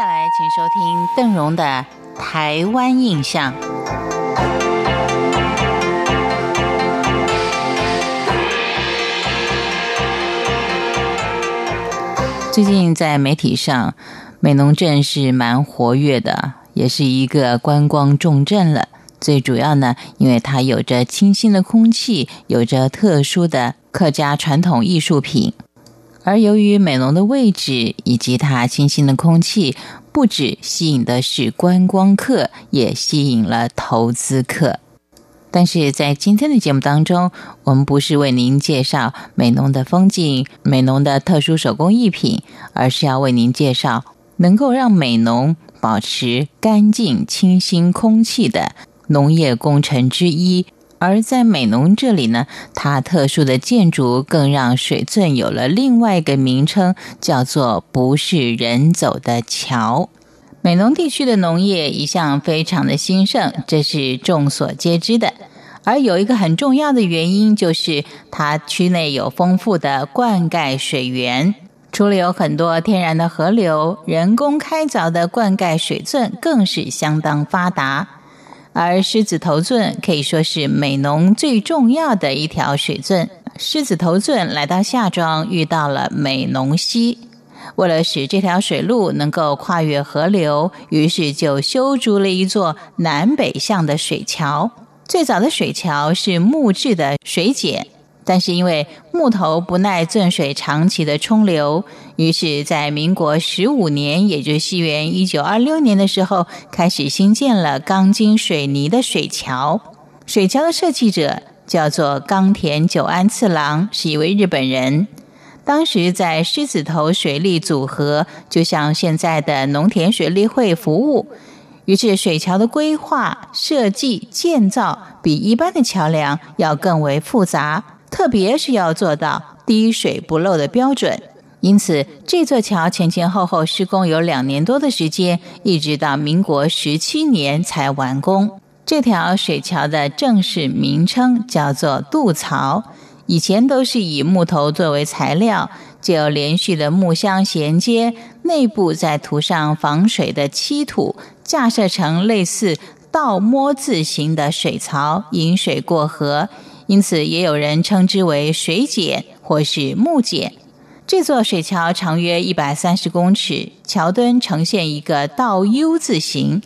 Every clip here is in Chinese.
下来，请收听邓荣的《台湾印象》。最近在媒体上，美浓镇是蛮活跃的，也是一个观光重镇了。最主要呢，因为它有着清新的空气，有着特殊的客家传统艺术品。而由于美浓的位置以及它清新的空气，不止吸引的是观光客，也吸引了投资客。但是在今天的节目当中，我们不是为您介绍美浓的风景、美浓的特殊手工艺品，而是要为您介绍能够让美浓保持干净清新空气的农业工程之一。而在美浓这里呢，它特殊的建筑更让水圳有了另外一个名称，叫做“不是人走的桥”。美浓地区的农业一向非常的兴盛，这是众所皆知的。而有一个很重要的原因，就是它区内有丰富的灌溉水源，除了有很多天然的河流，人工开凿的灌溉水圳更是相当发达。而狮子头圳可以说是美浓最重要的一条水圳。狮子头圳来到夏庄，遇到了美浓溪。为了使这条水路能够跨越河流，于是就修筑了一座南北向的水桥。最早的水桥是木质的水碱。但是因为木头不耐圳水长期的冲流，于是，在民国十五年，也就是西元一九二六年的时候，开始兴建了钢筋水泥的水桥。水桥的设计者叫做冈田久安次郎，是一位日本人。当时在狮子头水利组合，就像现在的农田水利会服务。于是，水桥的规划、设计、建造比一般的桥梁要更为复杂。特别是要做到滴水不漏的标准，因此这座桥前前后后施工有两年多的时间，一直到民国十七年才完工。这条水桥的正式名称叫做渡槽，以前都是以木头作为材料，就连续的木箱衔接，内部再涂上防水的漆土，架设成类似倒摸字形的水槽，引水过河。因此，也有人称之为水碱或是木碱。这座水桥长约一百三十公尺，桥墩呈现一个倒 U 字形，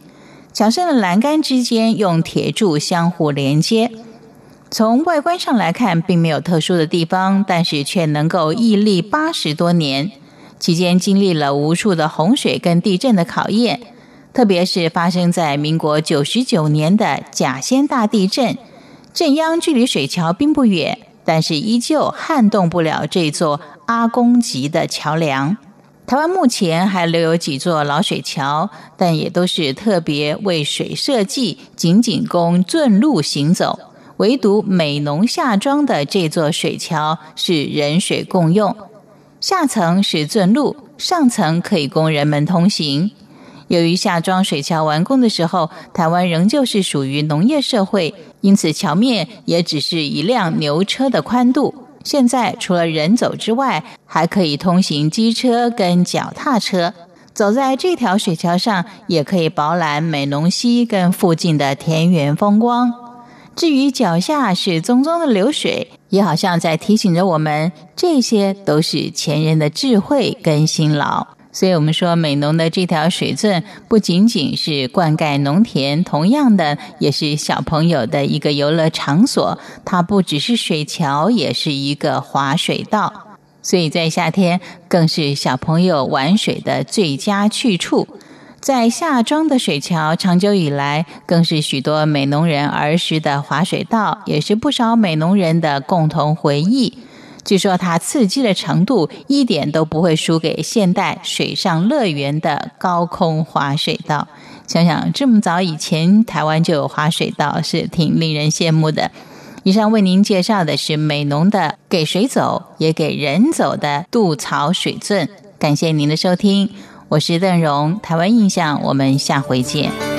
桥上的栏杆之间用铁柱相互连接。从外观上来看，并没有特殊的地方，但是却能够屹立八十多年。期间经历了无数的洪水跟地震的考验，特别是发生在民国九十九年的甲仙大地震。镇央距离水桥并不远，但是依旧撼动不了这座阿公级的桥梁。台湾目前还留有几座老水桥，但也都是特别为水设计，仅仅供圳路行走。唯独美浓下庄的这座水桥是人水共用，下层是圳路，上层可以供人们通行。由于下庄水桥完工的时候，台湾仍旧是属于农业社会，因此桥面也只是一辆牛车的宽度。现在除了人走之外，还可以通行机车跟脚踏车。走在这条水桥上，也可以饱览美浓溪跟附近的田园风光。至于脚下是淙淙的流水，也好像在提醒着我们，这些都是前人的智慧跟辛劳。所以，我们说美浓的这条水圳不仅仅是灌溉农田，同样的也是小朋友的一个游乐场所。它不只是水桥，也是一个滑水道。所以在夏天，更是小朋友玩水的最佳去处。在夏庄的水桥，长久以来更是许多美浓人儿时的滑水道，也是不少美浓人的共同回忆。据说它刺激的程度一点都不会输给现代水上乐园的高空滑水道。想想这么早以前，台湾就有滑水道，是挺令人羡慕的。以上为您介绍的是美浓的给水走也给人走的渡槽水圳。感谢您的收听，我是邓荣，台湾印象，我们下回见。